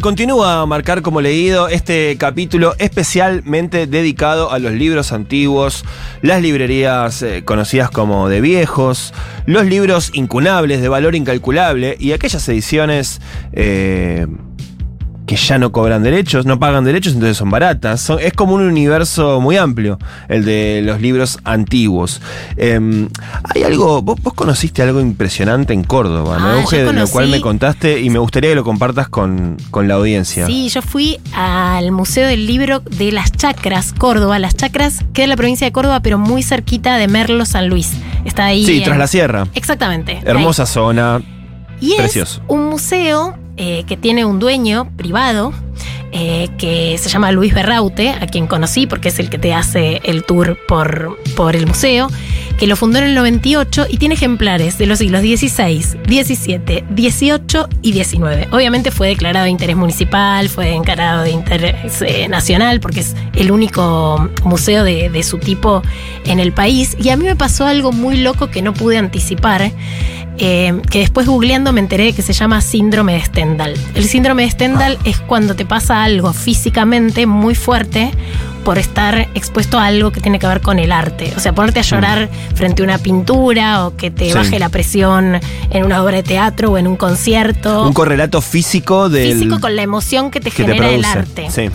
Continúa a marcar como leído este capítulo especialmente dedicado a los libros antiguos, las librerías eh, conocidas como de viejos, los libros incunables de valor incalculable y aquellas ediciones eh, que ya no cobran derechos, no pagan derechos, entonces son baratas. Son- es como un universo muy amplio, el de los libros antiguos. Em, hay algo, vos, vos conociste algo impresionante en Córdoba, ¿no, Ah, Euge? De lo cual me contaste y me gustaría que lo compartas con, con la audiencia. Sí, yo fui al Museo del Libro de las Chacras, Córdoba. Las Chacras queda en la provincia de Córdoba, pero muy cerquita de Merlo, San Luis. Está ahí. Sí, en- tras la sierra. Exactamente. Hermosa zona. Y precioso. es un museo eh, que tiene un dueño privado eh, que se llama Luis Berraute, a quien conocí porque es el que te hace el tour por, por el museo, que lo fundó en el 98 y tiene ejemplares de los siglos XVI, XVII, XVIII y XIX. Obviamente fue declarado de interés municipal, fue encarado de interés eh, nacional porque es el único museo de, de su tipo en el país. Y a mí me pasó algo muy loco que no pude anticipar. Eh, que después googleando me enteré que se llama síndrome de Stendhal. El síndrome de Stendhal es cuando te pasa algo físicamente muy fuerte por estar expuesto a algo que tiene que ver con el arte. O sea, ponerte a llorar frente a una pintura o que te Sí. baje la presión en una obra de teatro o en un concierto. Un correlato físico del. Físico con la emoción que te que te genera el arte. Sí.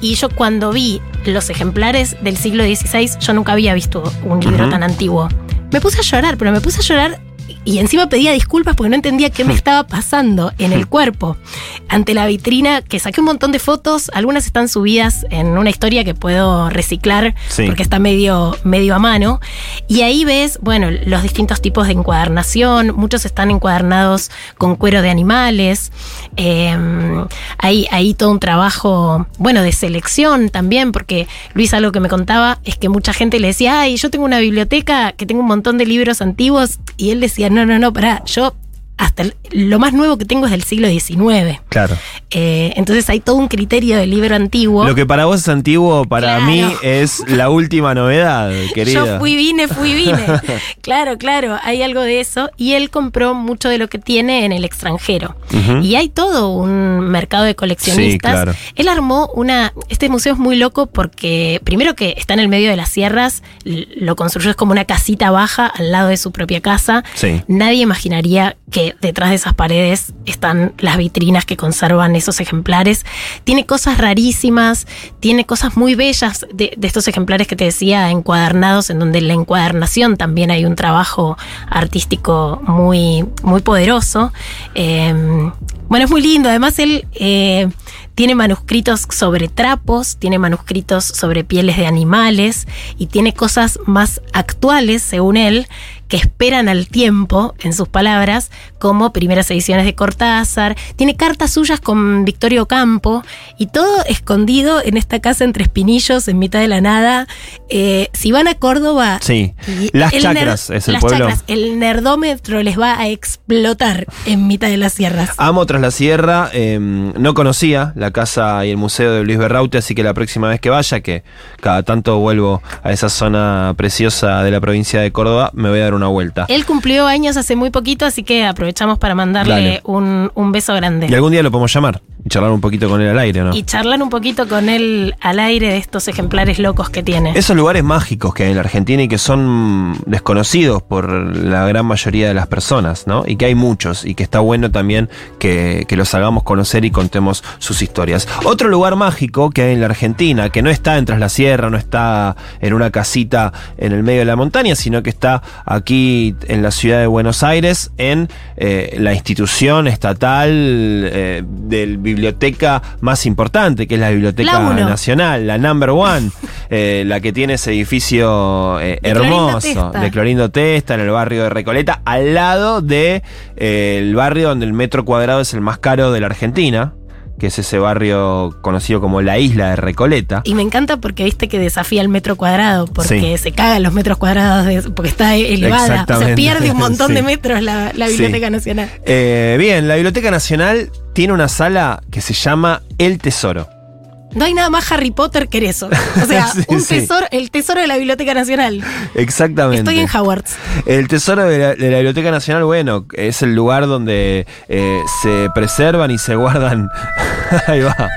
Y yo cuando vi los ejemplares del siglo XVI, yo nunca había visto un libro tan antiguo. Me puse a llorar, pero me puse a llorar y encima pedía disculpas porque no entendía qué me estaba pasando en el cuerpo. Ante la vitrina, que saqué un montón de fotos, algunas están subidas en una historia que puedo reciclar Sí. porque está medio, medio a mano. Y ahí ves, bueno, los distintos tipos de encuadernación. Muchos están encuadernados con cuero de animales. Eh, hay, hay todo un trabajo, bueno, de selección también, porque Luis algo que me contaba es que mucha gente le decía, ay, yo tengo una biblioteca que tengo un montón de libros antiguos. Y él decía, no, no, no, uh, pará, yo hasta el- lo más nuevo que tengo es del siglo XIX. Claro. Eh, entonces hay todo un criterio del libro antiguo. Lo que para vos es antiguo, para Claro. mí es la última novedad, querida. Yo fui, vine, fui, vine. claro, claro, hay algo de eso. Y él compró mucho de lo que tiene en el extranjero. Y hay todo un mercado de coleccionistas. Sí, claro. Él armó una. Este museo es muy loco porque, primero que está en el medio de las sierras, lo construyó es como una casita baja al lado de su propia casa. Sí. Nadie imaginaría que detrás de esas paredes están las vitrinas que conservan esos ejemplares. Tiene cosas rarísimas, tiene cosas muy bellas de, estos ejemplares que te decía, encuadernados, en donde la encuadernación también hay un trabajo artístico muy, muy poderoso. Eh, bueno, es muy lindo. Además, él eh, tiene manuscritos sobre trapos, tiene manuscritos sobre pieles de animales y tiene cosas más actuales, según él, que esperan al tiempo, en sus palabras, como primeras ediciones de Cortázar. Tiene cartas suyas con Victorio Campo y todo escondido en esta casa entre espinillos, en mitad de la nada. Eh, si van a Córdoba. Sí. Las Chacras es el las pueblo. Chacras, el nerdómetro les va a explotar en mitad de las sierras. Amo tras la sierra, eh, no conocía la casa y el museo de Luis Berraute, así que la próxima vez que vaya, que cada tanto vuelvo a esa zona preciosa de la provincia de Córdoba, me voy a dar una vuelta. Él cumplió años hace muy poquito, así que aprovechamos para mandarle un, un beso grande. Y algún día lo podemos llamar y charlar un poquito con él al aire, ¿no? Y charlar un poquito con él al aire de estos ejemplares locos que tiene. Esos lugares mágicos que hay en la Argentina y que son desconocidos por la gran mayoría de las personas, ¿no? Y que hay muchos y que está bueno también que, que los hagamos conocer y contemos sus historias. Otro lugar mágico que hay en la Argentina, que no está en Tras la Sierra, no está en una casita en el medio de la montaña, sino que está aquí en la ciudad de Buenos Aires, en eh, la institución estatal eh, de biblioteca más importante, que es la Biblioteca La. Nacional, la number one, eh, la que tiene ese edificio eh, De hermoso de Clorindo Testa, en el barrio de Recoleta, al lado de eh, el barrio donde el metro cuadrado es el más caro de la Argentina, que es ese barrio conocido como la isla de Recoleta. Y me encanta porque viste que desafía el metro cuadrado, porque Sí. se cagan los metros cuadrados, de- porque está elevada. O sea, pierde un montón Sí. de metros la, la Sí. Biblioteca Nacional. Eh, bien, la Biblioteca Nacional tiene una sala que se llama El Tesoro. No hay nada más Harry Potter que eso. O sea, Sí, un sí. tesoro, el tesoro de la Biblioteca Nacional. Exactamente. Estoy en Hogwarts. El tesoro de la, de la Biblioteca Nacional, bueno, es el lugar donde eh, se preservan y se guardan. Ahí va.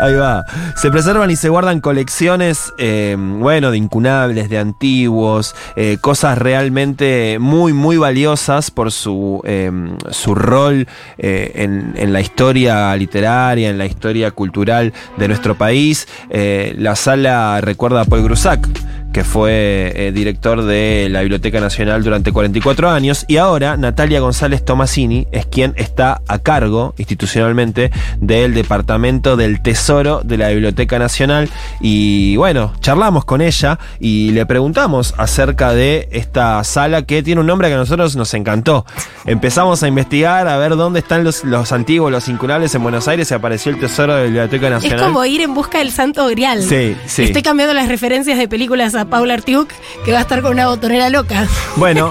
Ahí va. Se preservan y se guardan colecciones, eh, bueno, de incunables, de antiguos, eh, cosas realmente muy, muy valiosas por su, eh, su rol en, en la historia literaria, en la historia cultural de nuestro país. La sala recuerda a Paul Grusac que fue eh, director de la Biblioteca Nacional durante 44 años, y ahora Natalia González Tomasini es quien está a cargo institucionalmente del Departamento del Tesoro de la Biblioteca Nacional. Y bueno, charlamos con ella y le preguntamos acerca de esta sala que tiene un nombre que a nosotros nos encantó. Empezamos a investigar a ver dónde están los, los antiguos, los incurables en Buenos Aires y apareció el Tesoro de la Biblioteca Es Nacional. como ir en busca del santo grial. Sí, sí. Estoy cambiando las referencias de películas a Paula Artiuk, que va a estar con una botonera loca. Bueno,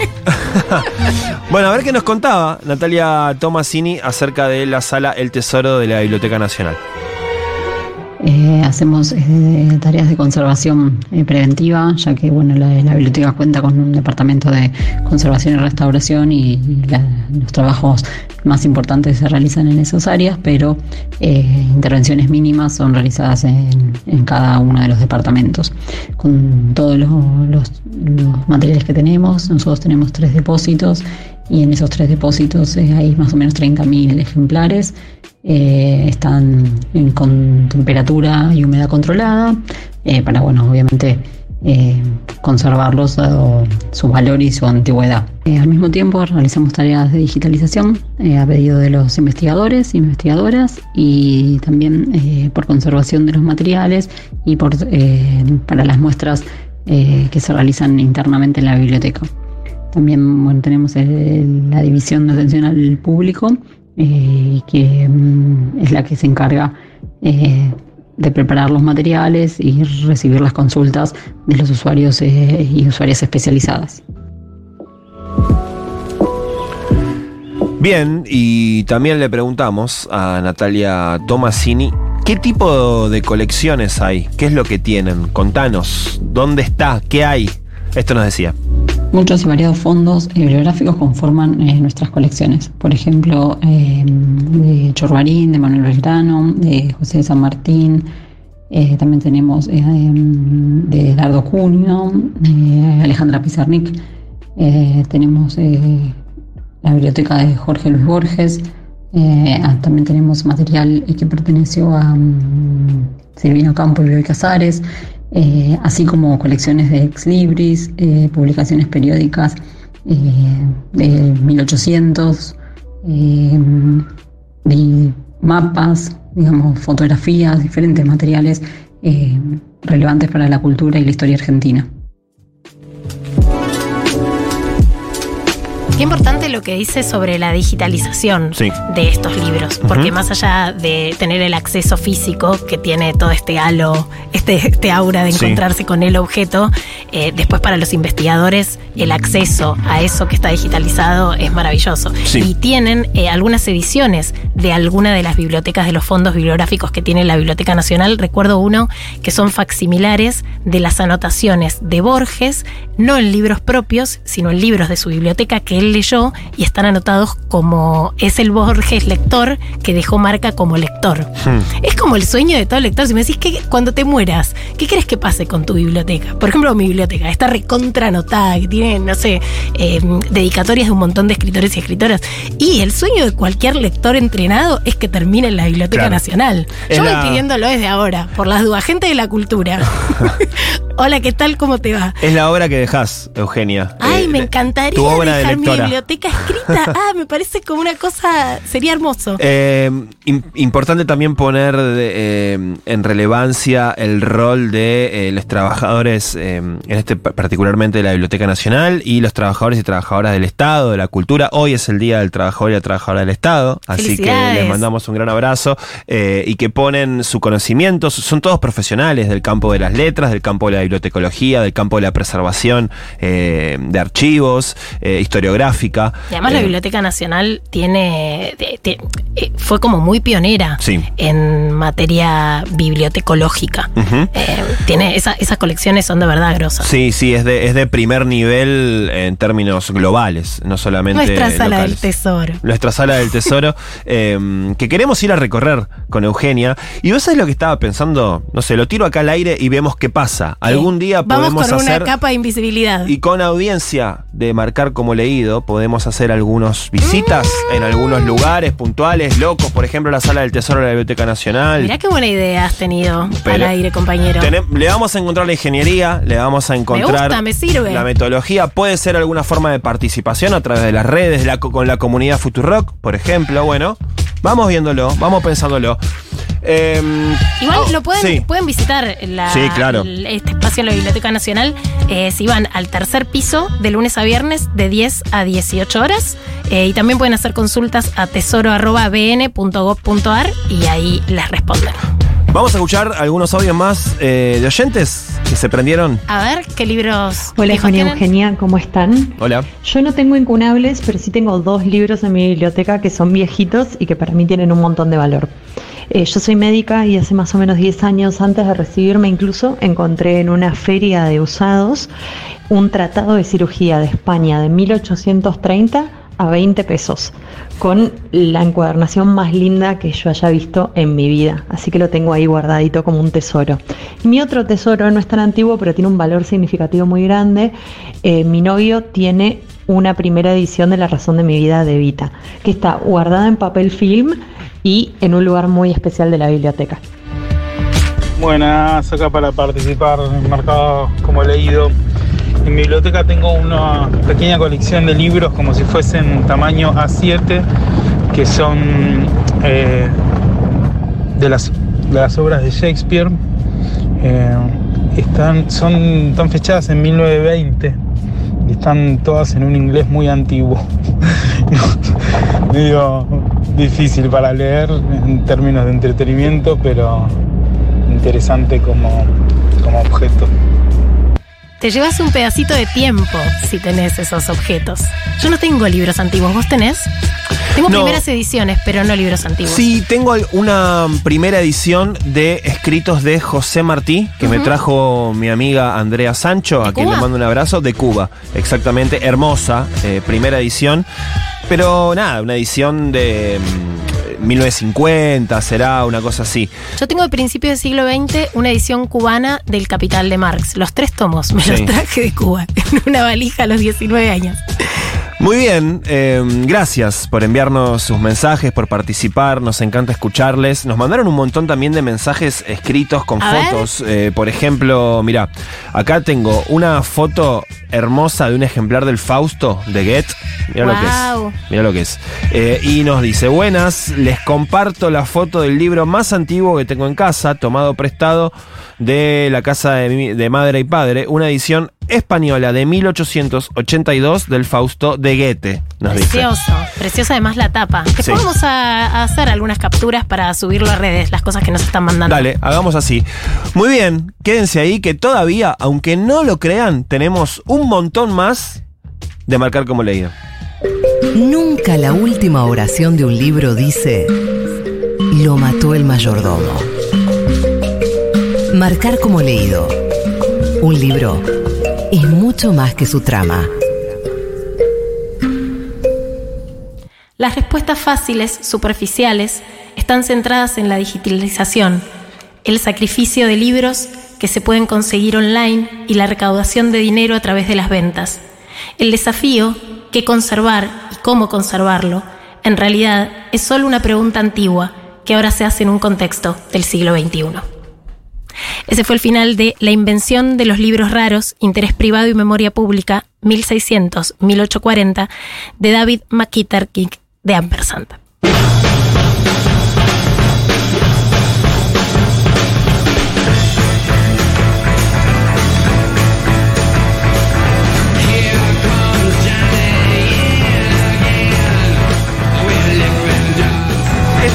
bueno, a ver qué nos contaba Natalia Tomasini acerca de la sala El Tesoro de la Biblioteca Nacional. Eh, hacemos eh, tareas de conservación eh, preventiva, ya que bueno, la, la biblioteca cuenta con un departamento de conservación y restauración y, los trabajos más importantes se realizan en esas áreas, pero intervenciones mínimas son realizadas en, cada uno de los departamentos. Con todos los materiales que tenemos, nosotros tenemos tres depósitos y en esos tres depósitos hay más o menos 30.000 ejemplares. Eh, están en- con temperatura y humedad controlada eh, para, bueno, obviamente eh, conservarlos dado su valor y su antigüedad. Al mismo tiempo realizamos tareas de digitalización a pedido de los investigadores e investigadoras y también por conservación de los materiales y por, para las muestras que se realizan internamente en la biblioteca. También tenemos la división de atención al público, eh, que mm, es la que se encarga eh, de preparar los materiales y recibir las consultas de los usuarios eh, y usuarias especializadas. Bien, y también le preguntamos a Natalia Tomasini qué tipo de colecciones hay, qué es lo que tienen, contanos, dónde está, qué hay. Esto nos decía. Muchos y variados fondos eh, bibliográficos conforman eh, nuestras colecciones. Por ejemplo, eh, de Chorbarín, de Manuel Belgrano, de José de San Martín. También tenemos de Dardo Cunio, Alejandra Pizarnik. Tenemos la biblioteca de Jorge Luis Borges. Ah, también tenemos material que perteneció a mm, Silvino Campo y Casares, eh, así como colecciones de ex libris, eh, publicaciones periódicas eh, de 1800, eh, y mapas, digamos, fotografías, diferentes materiales relevantes para la cultura y la historia argentina. Qué importante lo que dice sobre la digitalización Sí. de estos libros, porque más allá de tener el acceso físico que tiene todo este halo, este, este aura de Sí. encontrarse con el objeto, eh, después para los investigadores el acceso a eso que está digitalizado es maravilloso. Sí. Y tienen eh, algunas ediciones de alguna de las bibliotecas de los fondos bibliográficos que tiene la Biblioteca Nacional. Recuerdo uno que son facsimilares de las anotaciones de Borges, no en libros propios, sino en libros de su biblioteca que él leyó y están anotados como es el Borges lector que dejó marca como lector. Hmm. Es como el sueño de todo lector. Si me decís que cuando te mueras, ¿qué crees que pase con tu biblioteca? Por ejemplo, mi biblioteca está recontra anotada, que tiene, no sé, eh, dedicatorias de un montón de escritores y escritoras. Y el sueño de cualquier lector entrenado es que termine en la Biblioteca Claro. Nacional. Es Yo la- voy pidiéndolo desde ahora, por las dudas. Gente de la cultura. Hola, ¿qué tal? ¿Cómo te va? Es la obra que dejas, Eugenia. Ay, Eh, me de- encantaría tu obra de dejar lectora. Biblioteca escrita. Ah, me parece como una cosa, sería hermoso. Eh, im- importante también poner de- eh, en relevancia el rol de eh, los trabajadores, en este pa- particularmente de la Biblioteca Nacional, y los trabajadores y trabajadoras del Estado, de la cultura. Hoy es el Día del Trabajador y la Trabajadora del Estado, así que les mandamos un gran abrazo y que ponen su conocimiento, son todos profesionales del campo de las letras, del campo de la bibliotecología, del campo de la preservación de archivos, historiográficos bibliográfica. Y además la Eh, Biblioteca Nacional tiene, eh, fue como muy pionera Sí. en materia bibliotecológica. Eh, tiene esa- esas colecciones son de verdad grosas. Sí, sí, es de, es de primer nivel en términos globales, no solamente Nuestra sala del tesoro. Nuestra sala del tesoro, eh, que queremos ir a recorrer con Eugenia. Y vos sabés lo que estaba pensando, no sé, lo tiro acá al aire y vemos qué pasa. Algún día Vamos podemos con hacer... una capa de invisibilidad. Y con audiencia de marcar como leído, podemos hacer algunas visitas en algunos lugares puntuales, locos, por ejemplo, la sala del tesoro de la Biblioteca Nacional. Mirá qué buena idea has tenido al Pero- aire, compañero. Le vamos a encontrar la ingeniería, le vamos a encontrar gusta, me sirve. la metodología. Puede ser alguna forma de participación a través de las redes, la con la comunidad Futurock, por ejemplo. Bueno, vamos viéndolo, vamos pensándolo. Em, Igual oh, lo pueden, sí. pueden visitar la- Sí, claro. el- este espacio en la Biblioteca Nacional. eh, si van al tercer piso de lunes a viernes de 10 a 18 horas. eh, y también pueden hacer consultas a tesoro.bn.gov.ar y ahí les responden. Vamos a escuchar algunos audios más eh, de oyentes que se prendieron. A ver qué libros. Hola, Juan? Eugenia, ¿cómo están? Hola. Yo no tengo incunables, pero sí tengo dos libros en mi biblioteca que son viejitos y que para mí tienen un montón de valor. Eh, yo soy médica y hace más o menos 10 años antes de recibirme incluso encontré en una feria de usados un tratado de cirugía de España de 1830 a 20 pesos, con la encuadernación más linda que yo haya visto en mi vida. Así que lo tengo ahí guardadito como un tesoro. Mi otro tesoro no es tan antiguo, pero tiene un valor significativo muy grande. Eh, mi novio tiene una primera edición de La razón de mi vida de Vita, que está guardada en papel film y en un lugar muy especial de la biblioteca. Buenas, acá para participar, marcado como leído. En mi biblioteca tengo una pequeña colección de libros como si fuesen tamaño A7, que son eh, de, las, obras de Shakespeare. Eh, están, son, están fechadas en 1920 y están todas en un inglés muy antiguo. Medio difícil para leer en términos de entretenimiento, pero interesante como, como objeto. Te llevas un pedacito de tiempo si tenés esos objetos. Yo no tengo libros antiguos, ¿vos tenés? Tengo No. primeras ediciones, pero no libros antiguos. Sí, tengo una primera edición de escritos de José Martí, que me trajo mi amiga Andrea Sancho, ¿De a quien le mando un abrazo, de Cuba. Exactamente, hermosa, eh, primera edición. Pero nada, una edición de mm, 1950, será una cosa así. Yo tengo de principios del siglo XX una edición cubana del Capital de Marx. Los tres tomos me Sí. los traje de Cuba en una valija a los 19 años. Muy bien, eh, gracias por enviarnos sus mensajes, por participar, nos encanta escucharles. Nos mandaron un montón también de mensajes escritos con A fotos. Eh, por ejemplo, mira, acá tengo una foto hermosa de un ejemplar del Fausto de Goethe. Mira lo que es. Mira lo que es. Eh, y nos dice, buenas, les comparto la foto del libro más antiguo que tengo en casa, tomado prestado de la casa de, mi- de madre y padre, una edición española de 1882 del Fausto de Goethe, nos dice. Precioso. Preciosa además la tapa. Después Sí. vamos a, a hacer algunas capturas para subirlo a redes, las cosas que nos están mandando. Dale, hagamos así. Muy bien, quédense ahí que todavía, aunque no lo crean, tenemos un montón más de marcar como leído. Nunca la última oración de un libro dice, lo mató el mayordomo. Marcar como leído. Un libro es mucho más que su trama. Las respuestas fáciles, superficiales, están centradas en la digitalización, el sacrificio de libros que se pueden conseguir online y la recaudación de dinero a través de las ventas. El desafío, qué conservar y cómo conservarlo, en realidad es solo una pregunta antigua que ahora se hace en un contexto del siglo XXI. Ese fue el final de La invención de los libros raros, interés privado y memoria pública, 1600-1840, de David McKitterkick de Ampersand.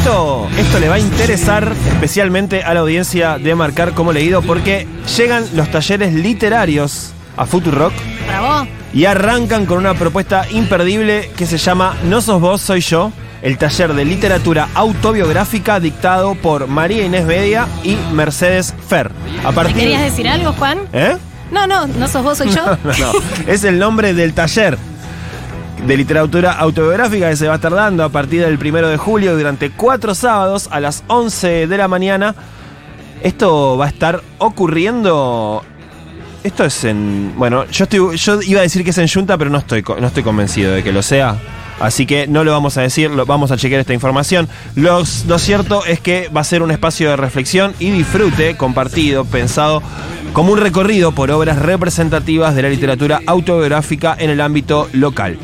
Esto, esto le va a interesar especialmente a la audiencia de marcar como leído porque llegan los talleres literarios a Futurock Bravo. Y arrancan con una propuesta imperdible que se llama No sos vos, soy yo. El taller de literatura autobiográfica dictado por María Inés Bedia y Mercedes Fer. A ¿Me partir querías decir algo, Juan? ¿Eh? No, no, no sos vos, soy yo. No, no, es el nombre del taller de literatura autobiográfica que se va a estar dando a partir del primero de julio durante cuatro sábados a las 11 de la mañana. Esto va a estar ocurriendo. Esto es en. Bueno, yo, estoy, yo iba a decir que es en Junta, pero no estoy, no estoy convencido de que lo sea. Así que no lo vamos a decir, lo, vamos a chequear esta información. Lo cierto es que va a ser un espacio de reflexión y disfrute compartido, pensado como un recorrido por obras representativas de la literatura autobiográfica en el ámbito local.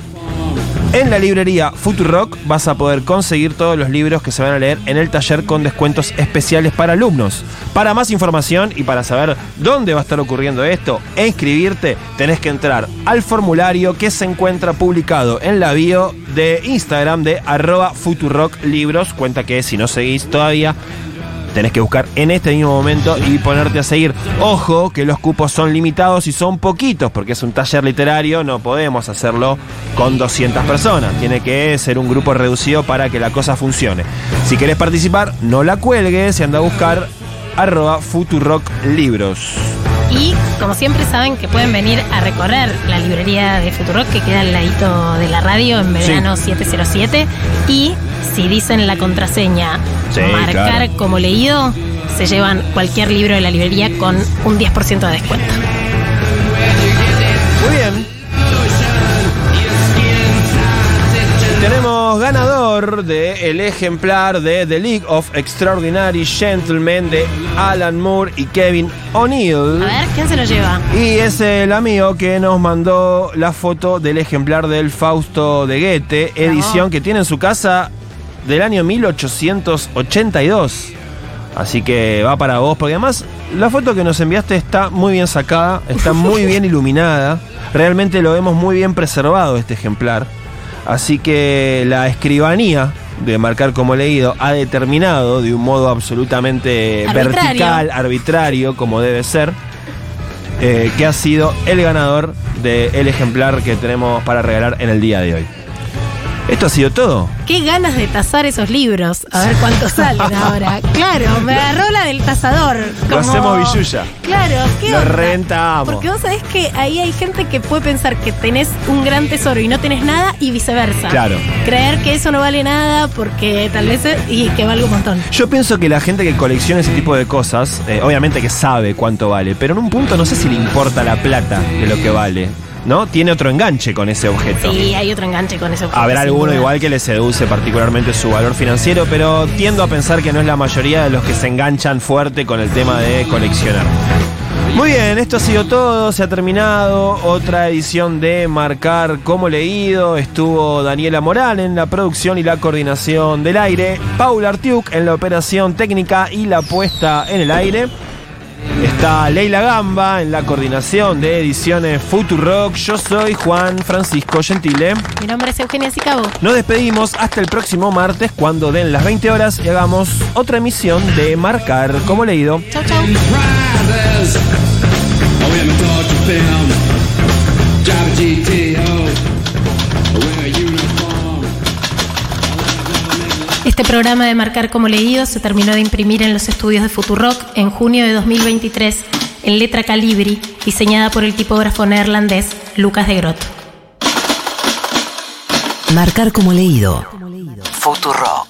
En la librería Futurock vas a poder conseguir todos los libros que se van a leer en el taller con descuentos especiales para alumnos. Para más información y para saber dónde va a estar ocurriendo esto e inscribirte, tenés que entrar al formulario que se encuentra publicado en la bio de Instagram de arroba Futurock Libros. Cuenta que si no seguís todavía, tenés que buscar en este mismo momento y ponerte a seguir. Ojo que los cupos son limitados y son poquitos porque es un taller literario, no podemos hacerlo con 200 personas. Tiene que ser un grupo reducido para que la cosa funcione. Si querés participar, no la cuelgues y anda a buscar arroba Futurock Libros. Y como siempre saben que pueden venir a recorrer la librería de Futurock que queda al ladito de la radio en Verano 707 y si dicen la contraseña Sí, marcar claro. como leído se llevan cualquier libro de la librería con un 10% de descuento. Muy bien. Tenemos ganador del ejemplar de The League of Extraordinary Gentlemen de Alan Moore y Kevin O'Neill. A ver, ¿quién se lo lleva? Y es el amigo que nos mandó la foto del ejemplar del Fausto de Goethe, edición que tiene en su casa del año 1882. Así que va para vos, porque además la foto que nos enviaste está muy bien sacada, está muy bien iluminada. Realmente lo vemos muy bien preservado este ejemplar. Así que la escribanía de marcar como leído ha determinado de un modo absolutamente Arbitrario. vertical, arbitrario, como debe ser, eh, que ha sido el ganador del ejemplar que tenemos para regalar en el día de hoy. Esto ha sido todo. Qué ganas de tasar esos libros. A ver cuántos salen ahora. Claro, me agarró la del tasador. Lo como- hacemos billulla. Claro, ¿qué Lo onda? rentamos. Porque vos sabés que ahí hay gente que puede pensar que tenés un gran tesoro y no tenés nada y viceversa. Claro. Creer que eso no vale nada porque tal vez y que valga un montón. Yo pienso que la gente que colecciona ese tipo de cosas, eh, obviamente que sabe cuánto vale, pero en un punto no sé si le importa la plata de lo que vale, ¿no? Tiene otro enganche con ese objeto. Sí, hay otro enganche con eso. Habrá alguno igual que le seduce particularmente su valor financiero, pero tiendo a pensar que no es la mayoría de los que se enganchan fuerte con el tema de coleccionar. Muy bien, esto ha sido todo, se ha terminado otra edición de Marcar como leído. Estuvo Daniela Moral en la producción y la coordinación del aire, Paula Artiuk en la operación técnica y la puesta en el aire. Está Leila Gamba en la coordinación de ediciones Futurock. Yo soy Juan Francisco Gentile. Mi nombre es Eugenia Sicabo. Nos despedimos hasta el próximo martes cuando den las 20 horas y hagamos otra emisión de Marcar como leído. Chau, chau. Este programa de Marcar como leído se terminó de imprimir en los estudios de Futurock en junio de 2023 en letra calibri, diseñada por el tipógrafo neerlandés Lucas de Grot. Marcar como leído. Futurock.